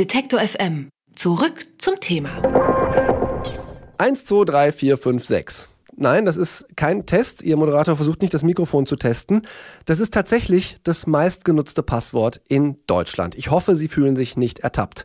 Detektor FM. Zurück zum Thema. 1, 2, 3, 4, 5, 6. Nein, das ist kein Test. Ihr Moderator versucht nicht, das Mikrofon zu testen. Das ist tatsächlich das meistgenutzte Passwort in Deutschland. Ich hoffe, Sie fühlen sich nicht ertappt.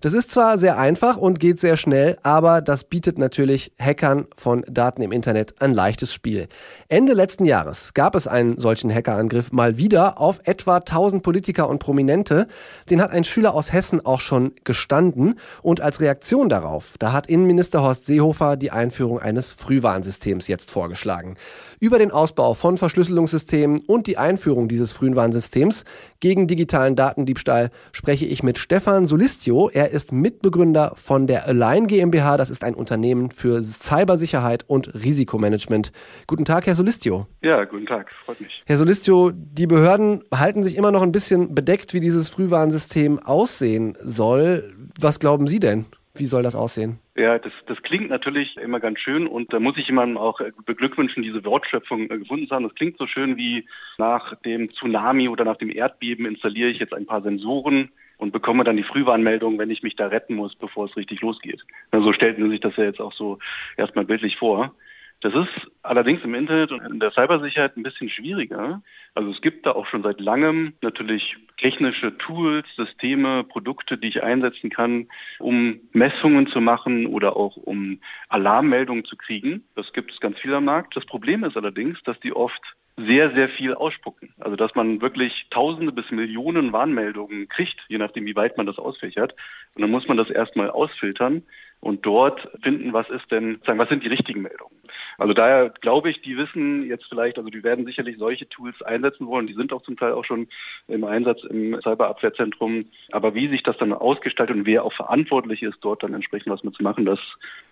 Das ist zwar sehr einfach und geht sehr schnell, aber das bietet natürlich Hackern von Daten im Internet ein leichtes Spiel. Ende letzten Jahres gab es einen solchen Hackerangriff mal wieder auf etwa 1000 Politiker und Prominente. Den hat ein Schüler aus Hessen auch schon gestanden und als Reaktion darauf, da hat Innenminister Horst Seehofer die Einführung eines Frühwarnsystems jetzt vorgeschlagen. Über den Ausbau von Verschlüsselungssystemen und die Einführung dieses Frühwarnsystems gegen digitalen Datendiebstahl spreche ich mit Stefan Solistio. Er ist Mitbegründer von der Align GmbH. Das ist ein Unternehmen für Cybersicherheit und Risikomanagement. Guten Tag, Herr Solistio. Ja, guten Tag, freut mich. Herr Solistio, die Behörden halten sich immer noch ein bisschen bedeckt, wie dieses Frühwarnsystem aussehen soll. Was glauben Sie denn? Wie soll das aussehen? Ja, das, das klingt natürlich immer ganz schön und da muss ich jemandem auch beglückwünschen, diese Wortschöpfung gefunden zu haben. Das klingt so schön wie nach dem Tsunami oder nach dem Erdbeben installiere ich jetzt ein paar Sensoren und bekomme dann die Frühwarnmeldung, wenn ich mich da retten muss, bevor es richtig losgeht. So stellt man sich das ja jetzt auch so erstmal bildlich vor. Das ist allerdings im Internet und in der Cybersicherheit ein bisschen schwieriger. Also es gibt da auch schon seit langem natürlich technische Tools, Systeme, Produkte, die ich einsetzen kann, um Messungen zu machen oder auch um Alarmmeldungen zu kriegen. Das gibt es ganz viel am Markt. Das Problem ist allerdings, dass die oft sehr, sehr viel ausspucken. Also dass man wirklich Tausende bis Millionen Warnmeldungen kriegt, je nachdem, wie weit man das ausfächert. Und dann muss man das erstmal ausfiltern und dort finden, was ist denn, sagen, was sind die richtigen Meldungen. Also daher glaube ich, die wissen jetzt vielleicht, also die werden sicherlich solche Tools einsetzen wollen, die sind auch zum Teil auch schon im Einsatz im Cyberabwehrzentrum. Aber wie sich das dann ausgestaltet und wer auch verantwortlich ist, dort dann entsprechend was mitzumachen, das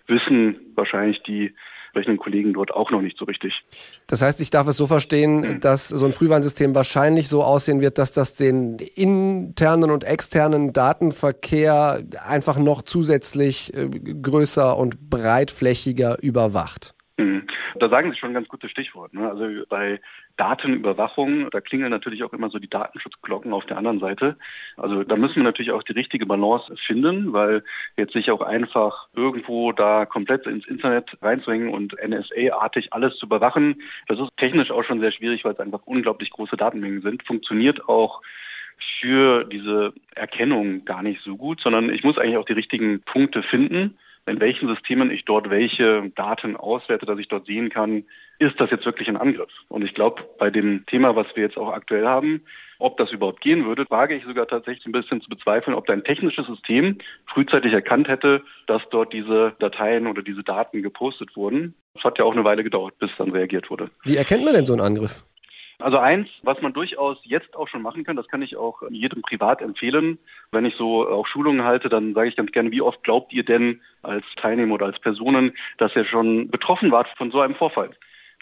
wissen wahrscheinlich die entsprechenden Kollegen dort auch noch nicht so richtig. Das heißt, ich darf es so verstehen, mhm. dass so ein Frühwarnsystem wahrscheinlich so aussehen wird, dass das den internen und externen Datenverkehr einfach noch zusätzlich äh, größer und breitflächiger überwacht. Mhm. Da sagen Sie schon ein ganz gutes Stichwort. Ne? Also bei Datenüberwachung, da klingeln natürlich auch immer so die Datenschutzglocken auf der anderen Seite. Also da müssen wir natürlich auch die richtige Balance finden, weil jetzt sich auch einfach irgendwo da komplett ins Internet reinzuhängen und NSA-artig alles zu überwachen, das ist technisch auch schon sehr schwierig, weil es einfach unglaublich große Datenmengen sind. Funktioniert auch für diese Erkennung gar nicht so gut, sondern ich muss eigentlich auch die richtigen Punkte finden in welchen Systemen ich dort welche Daten auswerte, dass ich dort sehen kann, ist das jetzt wirklich ein Angriff? Und ich glaube, bei dem Thema, was wir jetzt auch aktuell haben, ob das überhaupt gehen würde, wage ich sogar tatsächlich ein bisschen zu bezweifeln, ob da ein technisches System frühzeitig erkannt hätte, dass dort diese Dateien oder diese Daten gepostet wurden. Es hat ja auch eine Weile gedauert, bis dann reagiert wurde. Wie erkennt man denn so einen Angriff? Also eins, was man durchaus jetzt auch schon machen kann, das kann ich auch jedem privat empfehlen. Wenn ich so auch Schulungen halte, dann sage ich ganz gerne, wie oft glaubt ihr denn als Teilnehmer oder als Personen, dass ihr schon betroffen wart von so einem Vorfall?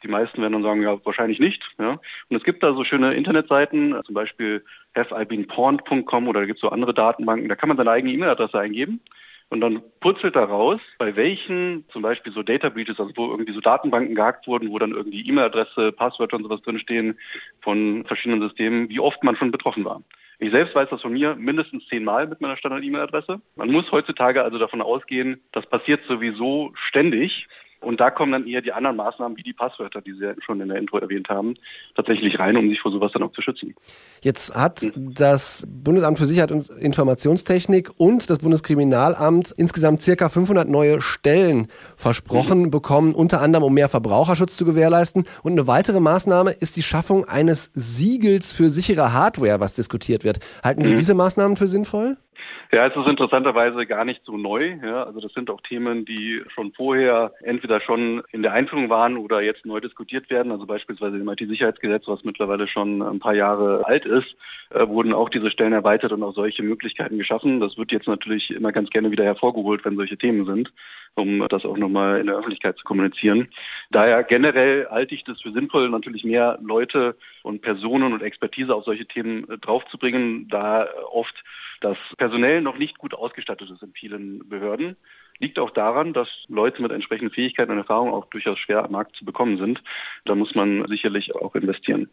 Die meisten werden dann sagen, ja, wahrscheinlich nicht. Ja. Und es gibt da so schöne Internetseiten, zum Beispiel haveibeenpawned.com oder da gibt es so andere Datenbanken, da kann man seine eigene E-Mail-Adresse eingeben und dann putzelt da raus, bei welchen zum Beispiel so Data Breaches, also wo irgendwie so Datenbanken gehackt wurden, wo dann irgendwie E-Mail-Adresse, Passwörter und sowas drinstehen von verschiedenen Systemen, wie oft man schon betroffen war. Ich selbst weiß das von mir mindestens zehnmal mit meiner Standard-E-Mail-Adresse. Man muss heutzutage also davon ausgehen, das passiert sowieso ständig. Und da kommen dann eher die anderen Maßnahmen, wie die Passwörter, die Sie schon in der Intro erwähnt haben, tatsächlich rein, um sich vor sowas dann auch zu schützen. Jetzt hat das Bundesamt für Sicherheit und Informationstechnik und das Bundeskriminalamt insgesamt circa 500 neue Stellen versprochen mhm. bekommen, unter anderem um mehr Verbraucherschutz zu gewährleisten. Und eine weitere Maßnahme ist die Schaffung eines Siegels für sichere Hardware, was diskutiert wird. Halten Sie mhm. diese Maßnahmen für sinnvoll? Ja, es ist interessanterweise gar nicht so neu. Ja. Also das sind auch Themen, die schon vorher entweder schon in der Einführung waren oder jetzt neu diskutiert werden. Also beispielsweise im IT-Sicherheitsgesetz, was mittlerweile schon ein paar Jahre alt ist, äh, wurden auch diese Stellen erweitert und auch solche Möglichkeiten geschaffen. Das wird jetzt natürlich immer ganz gerne wieder hervorgeholt, wenn solche Themen sind, um das auch nochmal in der Öffentlichkeit zu kommunizieren. Daher generell halte ich das für sinnvoll, natürlich mehr Leute und Personen und Expertise auf solche Themen äh, draufzubringen, da oft das personell noch nicht gut ausgestattet ist in vielen Behörden. Liegt auch daran, dass Leute mit entsprechenden Fähigkeiten und Erfahrungen auch durchaus schwer am Markt zu bekommen sind. Da muss man sicherlich auch investieren.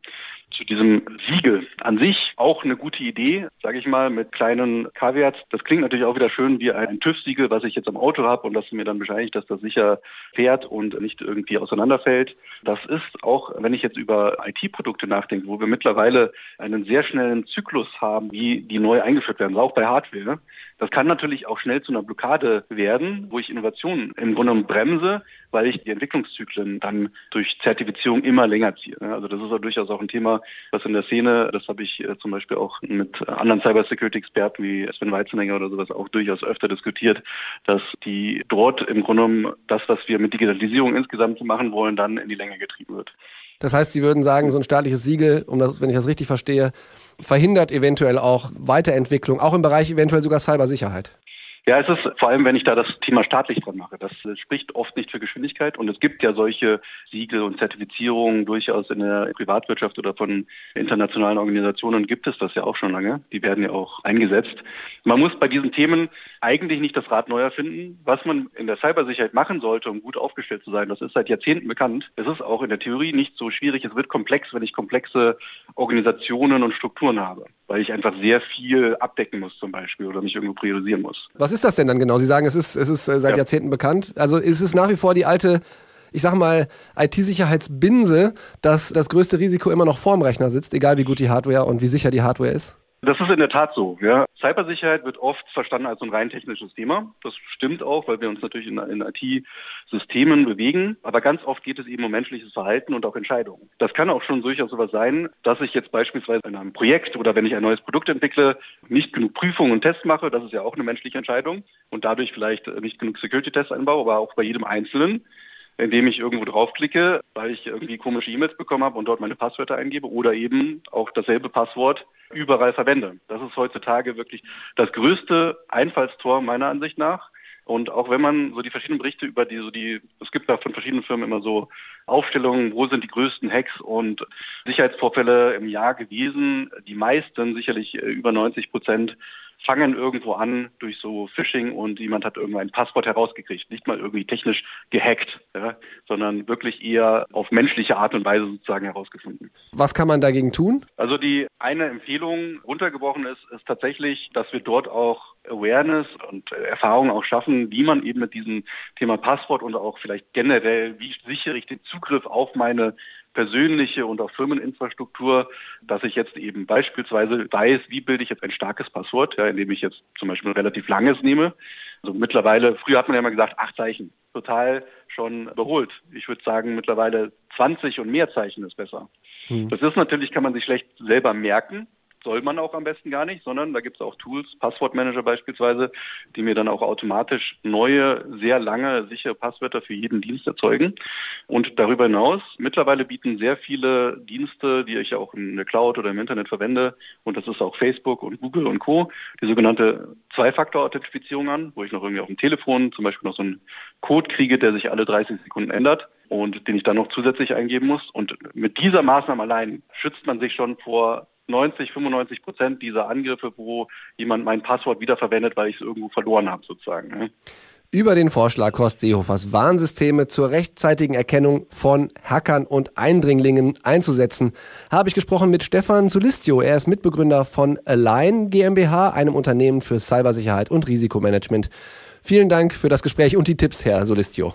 Zu diesem Siegel an sich auch eine gute Idee, sage ich mal, mit kleinen Kaviats. Das klingt natürlich auch wieder schön wie ein TÜV-Siegel, was ich jetzt am Auto habe und das mir dann bescheinigt, dass das sicher fährt und nicht irgendwie auseinanderfällt. Das ist auch, wenn ich jetzt über IT-Produkte nachdenke, wo wir mittlerweile einen sehr schnellen Zyklus haben, wie die neu eingeführt werden, auch bei Hardware. Das kann natürlich auch schnell zu einer Blockade werden, wo ich Innovationen im Grunde genommen bremse, weil ich die Entwicklungszyklen dann durch Zertifizierung immer länger ziehe. Also das ist ja durchaus auch ein Thema, was in der Szene, das habe ich äh, zum Beispiel auch mit anderen Cybersecurity-Experten wie Sven Weizenegger oder sowas auch durchaus öfter diskutiert, dass die dort im Grunde genommen das, was wir mit Digitalisierung insgesamt machen wollen, dann in die Länge getrieben wird. Das heißt, Sie würden sagen, so ein staatliches Siegel, um das, wenn ich das richtig verstehe, verhindert eventuell auch Weiterentwicklung, auch im Bereich eventuell sogar Cybersicherheit. Ja, es ist vor allem, wenn ich da das Thema staatlich dran mache. Das spricht oft nicht für Geschwindigkeit und es gibt ja solche Siegel und Zertifizierungen durchaus in der Privatwirtschaft oder von internationalen Organisationen gibt es das ja auch schon lange. Die werden ja auch eingesetzt. Man muss bei diesen Themen eigentlich nicht das Rad neu erfinden. Was man in der Cybersicherheit machen sollte, um gut aufgestellt zu sein, das ist seit Jahrzehnten bekannt. Es ist auch in der Theorie nicht so schwierig. Es wird komplex, wenn ich komplexe Organisationen und Strukturen habe, weil ich einfach sehr viel abdecken muss zum Beispiel oder mich irgendwo priorisieren muss. Was ist das denn dann genau? Sie sagen, es ist, es ist äh, seit ja. Jahrzehnten bekannt. Also ist es nach wie vor die alte ich sag mal, IT-Sicherheitsbinse, dass das größte Risiko immer noch vorm Rechner sitzt, egal wie gut die Hardware und wie sicher die Hardware ist? Das ist in der Tat so. Ja. Cybersicherheit wird oft verstanden als ein rein technisches Thema. Das stimmt auch, weil wir uns natürlich in, in IT-Systemen bewegen. Aber ganz oft geht es eben um menschliches Verhalten und auch Entscheidungen. Das kann auch schon durchaus sowas sein, dass ich jetzt beispielsweise in einem Projekt oder wenn ich ein neues Produkt entwickle, nicht genug Prüfungen und Tests mache. Das ist ja auch eine menschliche Entscheidung und dadurch vielleicht nicht genug Security-Tests einbaue, aber auch bei jedem Einzelnen indem ich irgendwo draufklicke, weil ich irgendwie komische E-Mails bekommen habe und dort meine Passwörter eingebe oder eben auch dasselbe Passwort überall verwende. Das ist heutzutage wirklich das größte Einfallstor meiner Ansicht nach. Und auch wenn man so die verschiedenen Berichte über die, so die, es gibt da von verschiedenen Firmen immer so Aufstellungen, wo sind die größten Hacks und Sicherheitsvorfälle im Jahr gewesen. Die meisten, sicherlich äh, über 90 Prozent, fangen irgendwo an durch so Phishing und jemand hat irgendwo ein Passwort herausgekriegt. Nicht mal irgendwie technisch gehackt, sondern wirklich eher auf menschliche Art und Weise sozusagen herausgefunden. Was kann man dagegen tun? Also die eine Empfehlung runtergebrochen ist, ist tatsächlich, dass wir dort auch Awareness und Erfahrung auch schaffen, wie man eben mit diesem Thema Passwort und auch vielleicht generell, wie sichere ich den Zugriff auf meine persönliche und auch Firmeninfrastruktur, dass ich jetzt eben beispielsweise weiß, wie bilde ich jetzt ein starkes Passwort, ja, indem ich jetzt zum Beispiel ein relativ langes nehme. Also mittlerweile, früher hat man ja mal gesagt, acht Zeichen, total schon überholt. Ich würde sagen, mittlerweile 20 und mehr Zeichen ist besser. Hm. Das ist natürlich, kann man sich schlecht selber merken, soll man auch am besten gar nicht, sondern da gibt es auch Tools, Passwortmanager beispielsweise, die mir dann auch automatisch neue, sehr lange, sichere Passwörter für jeden Dienst erzeugen. Und darüber hinaus, mittlerweile bieten sehr viele Dienste, die ich auch in der Cloud oder im Internet verwende, und das ist auch Facebook und Google und Co., die sogenannte Zwei-Faktor-Authentifizierung an, wo ich noch irgendwie auf dem Telefon zum Beispiel noch so einen Code kriege, der sich alle 30 Sekunden ändert und den ich dann noch zusätzlich eingeben muss. Und mit dieser Maßnahme allein schützt man sich schon vor 90, 95 Prozent dieser Angriffe, wo jemand mein Passwort wiederverwendet, weil ich es irgendwo verloren habe sozusagen. Ne? Über den Vorschlag Horst Seehofers Warnsysteme zur rechtzeitigen Erkennung von Hackern und Eindringlingen einzusetzen, habe ich gesprochen mit Stefan Zulistio. Er ist Mitbegründer von Align GmbH, einem Unternehmen für Cybersicherheit und Risikomanagement. Vielen Dank für das Gespräch und die Tipps, Herr Solistio.